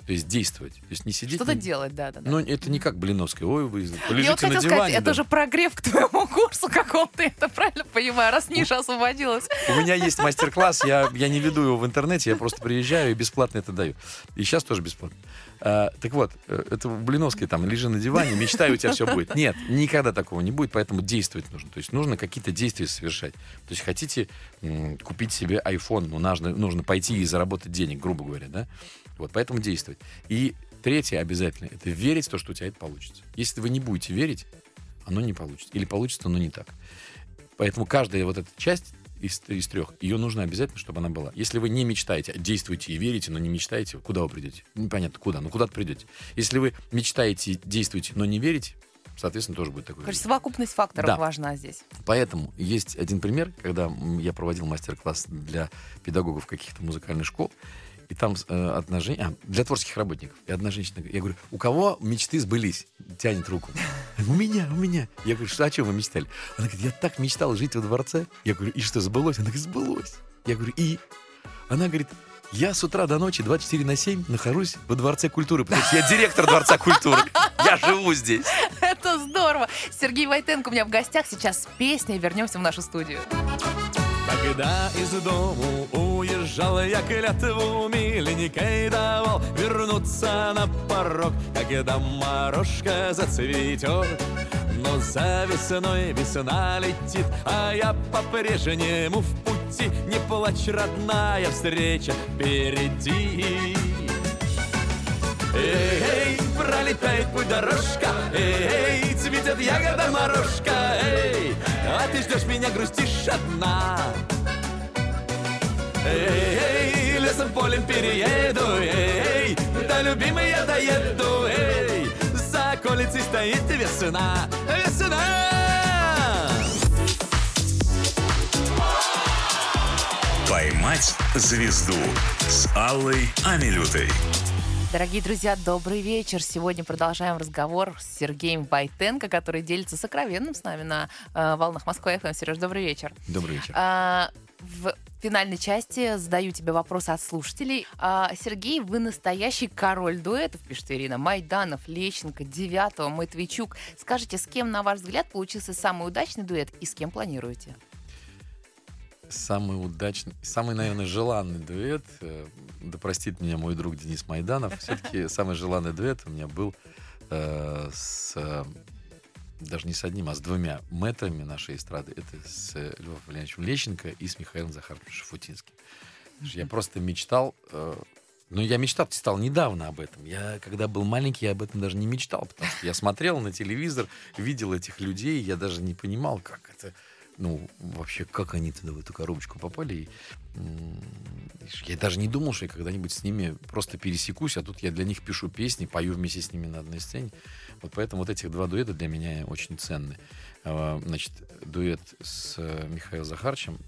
То есть действовать. То есть не сидеть... Что-то на- делать, да, да, да. Ну, это не как Блиновская. Ой, вы Я вот полежите на сказать, диване. это да. же прогрев к твоему курсу какому-то, это правильно понимаю, раз Ниша освободилась. У меня есть мастер-класс, я, я не веду его в интернете, я просто приезжаю и бесплатно это даю. И сейчас тоже бесплатно. А, так вот, э, это в Блиновской там, лежи на диване, мечтай, у тебя все будет. Нет, никогда такого не будет, поэтому действовать нужно. То есть нужно какие-то действия совершать. То есть хотите купить себе iPhone, ну, нужно, нужно пойти и заработать денег, грубо говоря, да? Вот, поэтому действовать. И третье обязательно, это верить в то, что у тебя это получится. Если вы не будете верить, оно не получится. Или получится, но не так. Поэтому каждая вот эта часть из, из трех, ее нужно обязательно, чтобы она была. Если вы не мечтаете, а действуете и верите, но не мечтаете, куда вы придете? Непонятно куда, но куда-то придете. Если вы мечтаете, действуете, но не верите, соответственно, тоже будет такой. Короче, совокупность факторов Да. важна здесь. Поэтому есть один пример, когда я проводил мастер-класс для педагогов каких-то музыкальных школ, и там э, одна женщина, а, для творческих работников, и одна женщина, я говорю, у кого мечты сбылись? Тянет руку. У меня, у меня. Я говорю, что, о чем вы мечтали? Она говорит, я так мечтала жить во дворце. Я говорю, и что, сбылось? Она говорит, сбылось. Я говорю, и? Она говорит, я с утра до ночи 24 на 7 нахожусь во Дворце культуры, потому что я директор Дворца культуры. Я живу здесь. Это здорово. Сергей Войтенко у меня в гостях. Сейчас с песней вернемся в нашу студию. Когда из дому уезжал я клятву миленькой давал Вернуться на порог, когда морожка зацветет. Но за весной весна летит, а я по-прежнему в пути. Не плачь, родная, встреча впереди. Эй, пролетает путь дорожка, эй, цветет ягода морожка, эй, а ты ждешь меня, грустишь одна. Эй, лесом полем перееду, эй, да любимый я доеду, эй, за околицей стоит весна, весна. «Поймать звезду» с Аллой Амилютой. Дорогие друзья, добрый вечер. Сегодня продолжаем разговор с Сергеем Войтенко, который делится сокровенным с нами на э, волнах Москвы ФМ. Сереж, добрый вечер. Добрый вечер. А, в финальной части задаю тебе вопросы от слушателей. А, Сергей, вы настоящий король дуэтов, пишет Ирина. Майданов, Лещенко, Девятого, Матвейчук. Скажите, с кем, на ваш взгляд, получился самый удачный дуэт и с кем планируете? Самый удачный, самый, наверное, желанный дуэт, э, да простит меня мой друг Денис Майданов, все-таки самый желанный дуэт у меня был э, с, э, даже не с одним, а с двумя мэтрами нашей эстрады. Это с э, Львом Валерьяновичем Лещенко и с Михаилом Захаровичем Шафутинским. Я просто мечтал, э, ну, я мечтал, стал недавно об этом. Я, когда был маленький, я об этом даже не мечтал, потому что я смотрел на телевизор, видел этих людей, я даже не понимал, как это, ну, вообще, как они туда, в эту коробочку попали. И, я даже не думал, что я когда-нибудь с ними просто пересекусь, а тут я для них пишу песни, пою вместе с ними на одной сцене. Вот поэтому вот этих два дуэта для меня очень ценны. А, Значит, дуэт с э, Михаилом Захарчем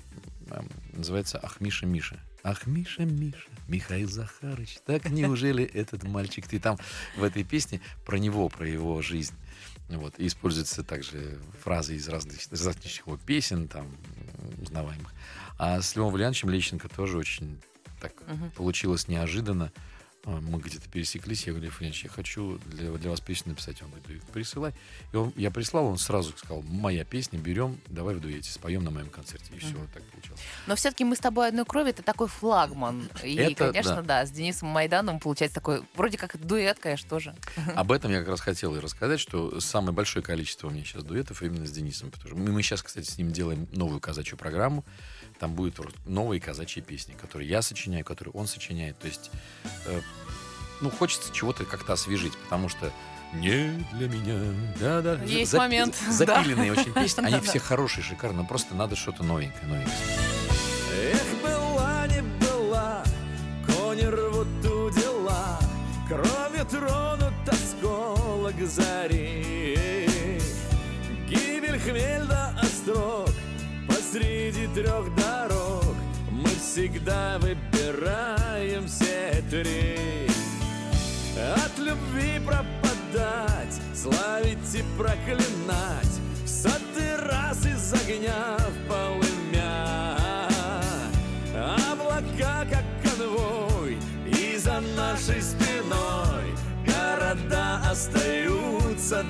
м, называется «Ах, Миша, Миша». Ах, Миша, Миша, Михаил Захарыч, так неужели этот мальчик? Ты там в этой песне про него, про его жизнь. Вот. И используются также фразы из разных, из различных его песен, там, узнаваемых. А с Львом Валерьяновичем Лещенко тоже очень так Мгм. получилось неожиданно. А, Мы где-то пересеклись, я говорю, Валерьянович, я хочу для, для вас песню написать. Он говорит, присылай. И он, я прислал, он сразу сказал, моя песня, берем, давай в дуэте, споем на моем концерте. И все, Мгм. так получилось. Но все-таки мы с тобой одной крови, это такой флагман. И, Это конечно, да. да. с Денисом Майданом получается такой, вроде как дуэт, конечно, тоже. Об этом я как раз хотел и рассказать, что самое большое количество у меня сейчас дуэтов именно с Денисом. Потому что мы, мы сейчас, кстати, с ним делаем новую казачью программу. Там будут новые казачьи песни, которые я сочиняю, которые он сочиняет. То есть, э, ну, хочется чего-то как-то освежить, потому что не для меня. Да, да. Есть момент, да. Запиленные очень песни. Они все хорошие, шикарные. но Просто надо что-то новенькое, новенькое. Эх, была не была, кони рвут у дела, Кровью тронут тоскола, зари Гибель хмель до острог Посреди трех дорог. Мы всегда выбираем все три. От любви пропадать Славить и проклинать В сотый раз из огня в полымя. Облака, как конвой И за нашей спиной Города остаются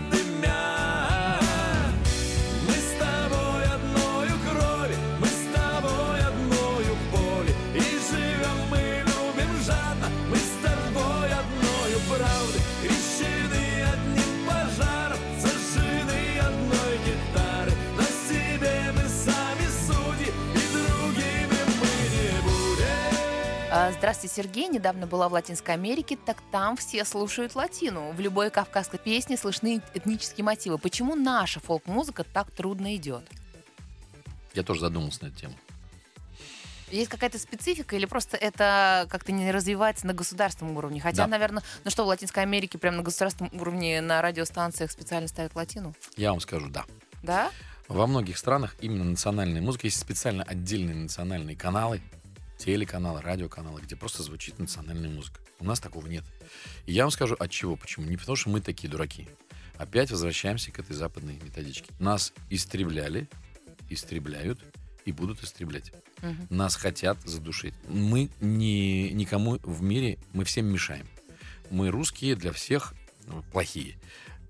Здравствуйте, Сергей. Недавно была в Латинской Америке, так там все слушают латину. В любой кавказской песне слышны этнические мотивы. Почему наша фолк-музыка так трудно идет? Я тоже задумался на эту тему. Есть какая-то специфика или просто это как-то не развивается на государственном уровне? Хотя, Да. наверное, ну что, в Латинской Америке прям на государственном уровне на радиостанциях специально ставят латину? Я вам скажу, да. Да? Во многих странах именно национальная музыка, есть специально отдельные национальные каналы, телеканалы, радиоканалы, где просто звучит национальная музыка. У нас такого нет. И я вам скажу, от чего, почему. Не потому, что мы такие дураки. Опять возвращаемся к этой западной методичке. Нас истребляли, истребляют и будут истреблять. Мгм. Нас хотят задушить. Мы не, никому в мире, мы всем мешаем. Мы русские для всех ну, плохие.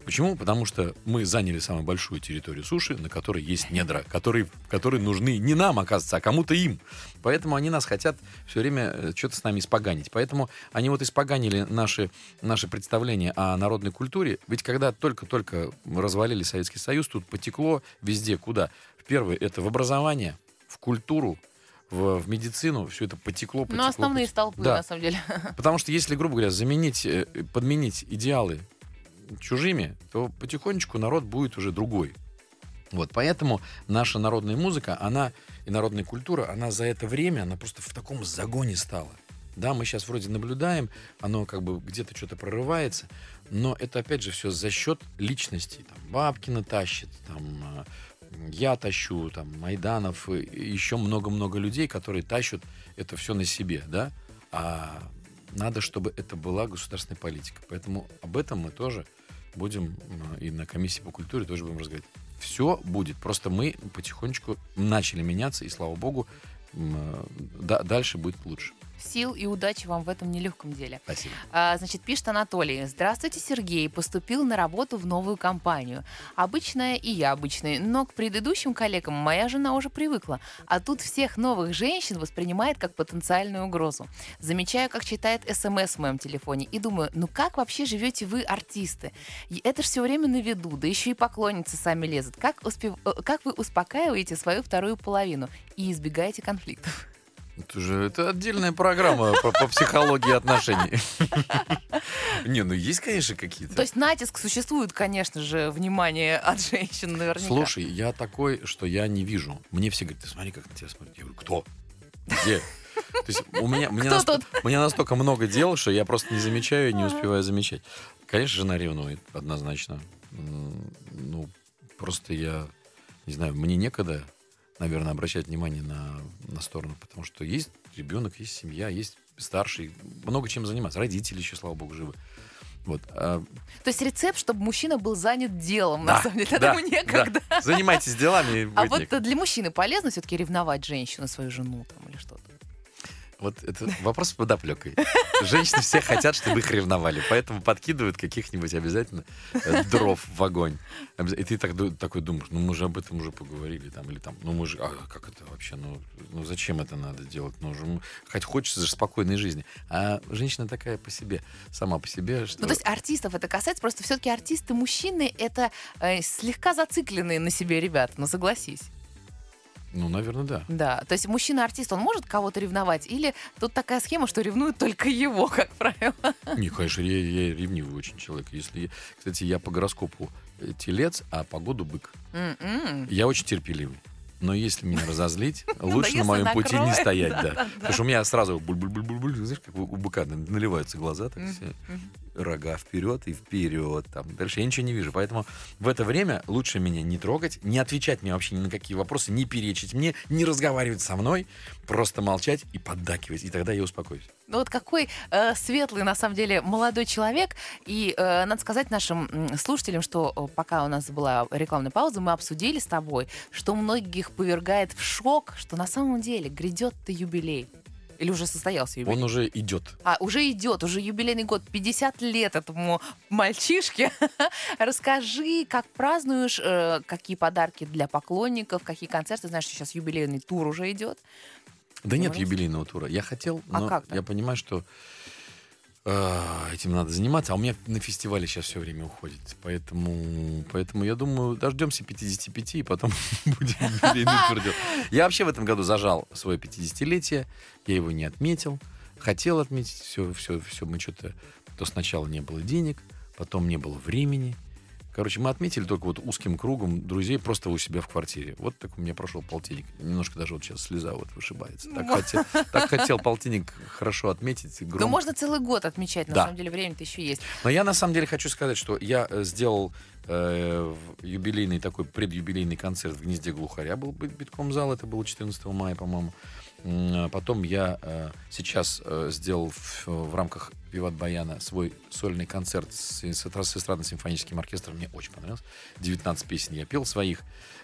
Почему? Потому что мы заняли самую большую территорию суши, на которой есть недра, которые, которые нужны не нам, оказывается, а кому-то им. Поэтому они нас хотят все время э, что-то с нами испоганить. Поэтому они вот испоганили наши, наши представления о народной культуре. Ведь когда только-только развалили Советский Союз, тут потекло везде куда? В первое, это в образование, в культуру, в, в медицину, все это потекло, потекло. Ну, основные потекло. столпы, Да. на самом деле. Потому что если, грубо говоря, заменить, э, подменить идеалы чужими, то потихонечку народ будет уже другой. Вот, поэтому наша народная музыка, она и народная культура, она за это время, она просто в таком загоне стала. Да, мы сейчас вроде наблюдаем, оно как бы где-то что-то прорывается, но это опять же все за счет личностей. Там Бабкина тащит, там э, я тащу, там Майданов, и еще много-много людей, которые тащат это все на себе, да. А надо, чтобы это была государственная политика. Поэтому об этом мы тоже будем э, и на комиссии по культуре тоже будем разговаривать. Все будет. Просто мы потихонечку начали меняться, и слава богу, э, да- дальше будет лучше. Сил и удачи вам в этом нелегком деле. Спасибо. А, Значит, пишет Анатолий. Здравствуйте, Сергей. Поступил на работу в новую компанию. Обычная и я обычная, но к предыдущим коллегам моя жена уже привыкла. А тут всех новых женщин воспринимает как потенциальную угрозу. Замечаю, как читает смс в моем телефоне и думаю, ну как вообще живете вы, артисты? Это ж все время на виду, да еще и поклонницы сами лезут. Как, успев- э, как вы успокаиваете свою вторую половину и избегаете конфликтов? Это же это отдельная программа по, по психологии отношений. Не, ну есть, конечно, какие-то. То есть натиск существует, конечно же, внимание от женщин наверняка. Слушай, я такой, что я не вижу. Мне все говорят, ты смотри, как на тебя смотрят. Я говорю, кто? Где? То есть у меня, тут? у меня настолько много дел, что я просто не замечаю и не успеваю замечать. Конечно, жена ревнует, однозначно. Ну, просто я, не знаю, мне некогда, наверное, обращать внимание на, на сторону, потому что есть ребенок, есть семья, есть старший, много чем заниматься. Родители еще, слава богу, живы. Вот. а, То есть рецепт, чтобы мужчина был занят делом, да, на самом деле. да, ему некогда. да. Занимайтесь делами. А вот некогда. для мужчины полезно все-таки ревновать женщину, свою жену там или что-то? Вот это вопрос с подоплекой. Женщины все хотят, чтобы их ревновали, поэтому подкидывают каких-нибудь обязательно э, дров в огонь. И ты так, такой думаешь, ну мы же об этом уже поговорили, там, или там, ну мы же, а как это вообще, ну, ну зачем это надо делать? Ну, же, хоть хочется же спокойной жизни. А женщина такая по себе, сама по себе, что... Ну, то есть артистов это касается, просто все-таки артисты мужчины это э, слегка зацикленные на себе ребята, ну согласись. Ну, наверное, да. Да, то есть мужчина-артист, он может кого-то ревновать? Или тут такая схема, что ревнует только его, как правило? Не, конечно, я, я ревнивый очень человек. Если, кстати, я по гороскопу э, телец, а по году бык. М-м. Я очень терпеливый. Но если меня разозлить, лучше если на моем пути не стоять, да. Потому что у меня сразу буль-буль-буль-буль, знаешь, как у быка наливаются глаза, так все. Рога вперед и вперед. Там. Дальше я ничего не вижу. Поэтому в это время лучше меня не трогать, не отвечать мне вообще ни на какие вопросы, не перечить мне, не разговаривать со мной, просто молчать и поддакивать. И тогда я успокоюсь. Ну вот какой э, светлый, на самом деле, молодой человек. И э, надо сказать нашим слушателям, что э, пока у нас была рекламная пауза, мы обсудили с тобой, что многих повергает в шок, что на самом деле грядет-то юбилей. Или уже состоялся юбилей? Он уже идет. А, уже идет, уже юбилейный год, 50 лет этому мальчишке. Расскажи, как празднуешь, э, какие подарки для поклонников, какие концерты. Знаешь, сейчас юбилейный тур уже идет. Да нет юбилейного тура. Я хотел, А но как так? я понимаю, что этим надо заниматься, а у меня на фестивале сейчас все время уходит. Поэтому, поэтому я думаю, дождемся 55 и потом будем. Я вообще в этом году зажал свое 50-летие, я его не отметил. Хотел отметить, все, все, все, мы что-то... То сначала не было денег, потом не было времени. Короче, мы отметили только вот узким кругом друзей просто у себя в квартире. Вот так у меня прошел полтинник. Немножко даже вот сейчас слеза вот вышибается. Так, хотел, так хотел полтинник хорошо отметить. Ну, громко. можно целый год отмечать, на Да. самом деле, время-то еще есть. Но я на самом деле хочу сказать, что я э, сделал э, юбилейный такой предюбилейный концерт в гнезде глухаря. Был бит- битком зал, это было 14 мая, по-моему. А Потом я э, сейчас э, сделал в, в рамках Виват Баяна свой сольный концерт с, с с эстрадно-симфоническим оркестром. Мне очень понравилось. 19 песен я пел своих.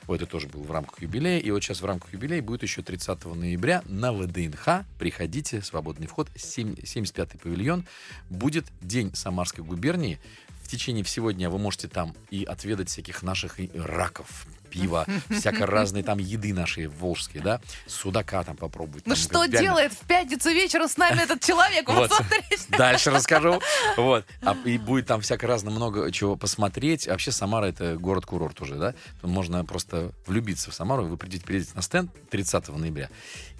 Вот это тоже был в рамках юбилея. И вот сейчас в рамках юбилея будет еще 30 ноября на ВДНХ. Приходите, свободный вход, 7 75-й павильон. Будет День Самарской губернии. В течение всего дня вы можете там и отведать всяких наших раков, пива, всяко разной там еды нашей волжские, да, судака там попробовать. Ну там, что реально. делает в пятницу вечером с нами этот человек? Вот. Дальше расскажу. Вот. А, и будет там всяко разно много чего посмотреть. Вообще Самара это город-курорт уже, да? Можно просто влюбиться в Самару. Вы придете, приедете на стенд 30 ноября.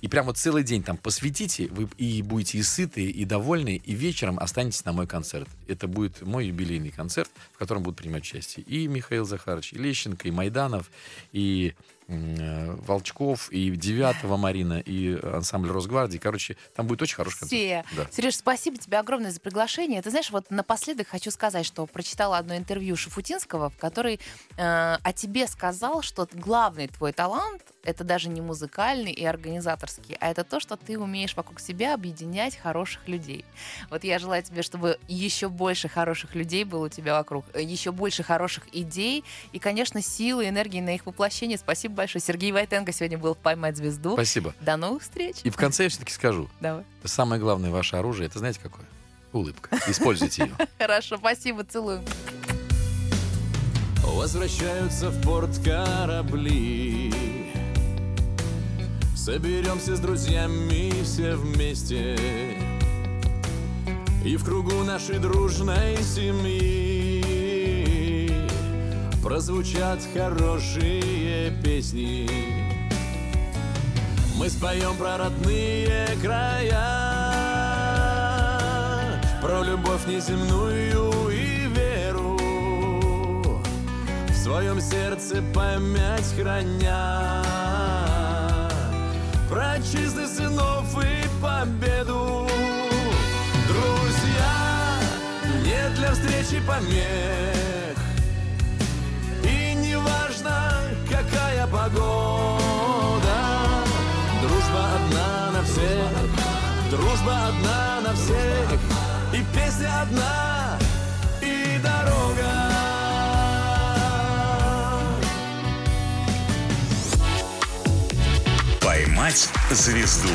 И прям вот целый день там посвятите, вы и будете и сыты, и довольны, и вечером останетесь на мой концерт. Это будет мой юбилейный концерт, в котором будут принимать участие и Михаил Захарович, и Лещенко, и Майданов, и Волчков, и Девятого Марина, и ансамбль Росгвардии. Короче, там будет очень хороший концерт. Все. Да. Сереж, спасибо тебе огромное за приглашение. Ты знаешь, вот напоследок хочу сказать, что прочитала одно интервью Шафутинского, в которой э, о тебе сказал, что главный твой талант это даже не музыкальный и организаторский, а это то, что ты умеешь вокруг себя объединять хороших людей. Вот я желаю тебе, чтобы еще больше хороших людей было у тебя вокруг, э, еще больше хороших идей и, конечно, силы и энергии на их воплощение. Спасибо большое. Сергей Войтенко сегодня был в «Поймать звезду». Спасибо. До новых встреч. И в конце я все-таки скажу, Давай. самое главное ваше оружие, это знаете какое? Улыбка. Используйте ее. Хорошо, спасибо, целую. Возвращаются в порт корабли Соберемся с друзьями все вместе И в кругу нашей дружной семьи Прозвучат хорошие песни. Мы споем про родные края Про любовь неземную и веру. В своем сердце память храня. Про чистых сынов и победу. Друзья, не для встречи помех погода Дружба одна на всех. Дружба одна на всех. И песня одна И дорога. «Поймать звезду»